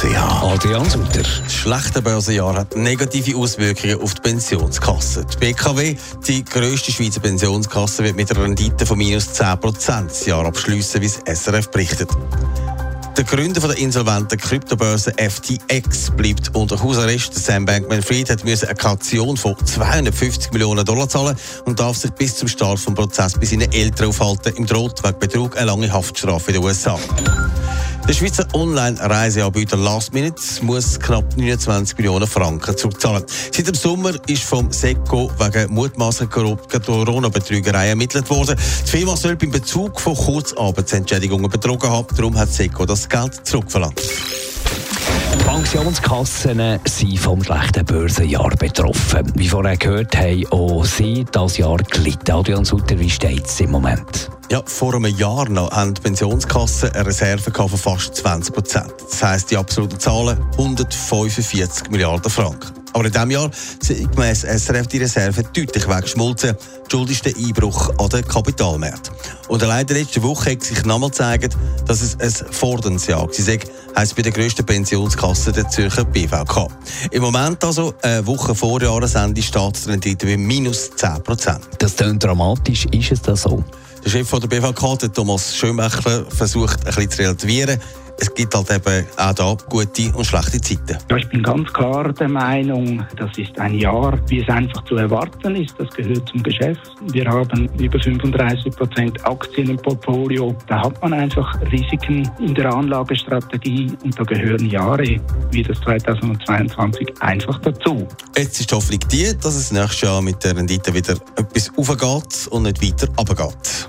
Adrian Sutter. Das schlechte Börsenjahr hat negative Auswirkungen auf die Pensionskasse. Die BKW, die grösste Schweizer Pensionskasse, wird mit einer Rendite von minus 10% das Jahr abschließen, wie das SRF berichtet. Der Gründer der insolventen Kryptobörse FTX bleibt unter Hausarrest. Sam Bankman-Fried hat eine Kaution von 250 Millionen Dollar zahlen und darf sich bis zum Start des Prozesses bei seinen Eltern aufhalten. Im Droht wegen Betrug eine lange Haftstrafe in den USA. Der Schweizer Online-Reiseanbieter Last Minute muss knapp 29 Millionen Franken zurückzahlen. Seit dem Sommer ist vom SECO wegen mutmaßlicher Corona-Betrügerei ermittelt worden. Die Firma soll beim Bezug von Kurzarbeitsentschädigungen betrogen haben. Darum hat SECO das Geld zurückverlangt. Pensionskassen sind vom schlechten Börsenjahr betroffen. Wie vorher gehört, haben auch sie das Jahr gelitten. Adrian Sutter, wie steht es im Moment? Ja, vor einem Jahr noch haben die Pensionskassen eine Reserve von fast 20 Prozent. Das heisst, die absoluten Zahlen 145 Milliarden Franken. Aber in diesem Jahr sind gemäss SRF die Reserve deutlich weggeschmolzen. Schuld ist der Einbruch an den Kapitalmärkten. Und allein in der letzten Woche hat sich nochmal gezeigt, dass es ein Forderndes Jahr war, heisst bei der grössten Pensionskasse der Zürcher BVK. Im Moment also, eine Woche vor Jahresende, steht die Rendite bei minus 10 Prozent. Das klingt dramatisch, ist es das so? Der Chef der BVK, der Thomas Schönbächler, versucht ein bisschen zu relativieren es gibt halt eben auch da gute und schlechte Zeiten. Ja, ich bin ganz klar der Meinung, das ist ein Jahr, wie es einfach zu erwarten ist. Das gehört zum Geschäft. Wir haben über 35 Prozent Aktien im Portfolio. Da hat man einfach Risiken in der Anlagestrategie und da gehören Jahre wie das 2022 einfach dazu. Jetzt ist die Hoffnung die, dass es nächstes Jahr mit der Rendite wieder etwas aufgeht und nicht weiter runtergeht.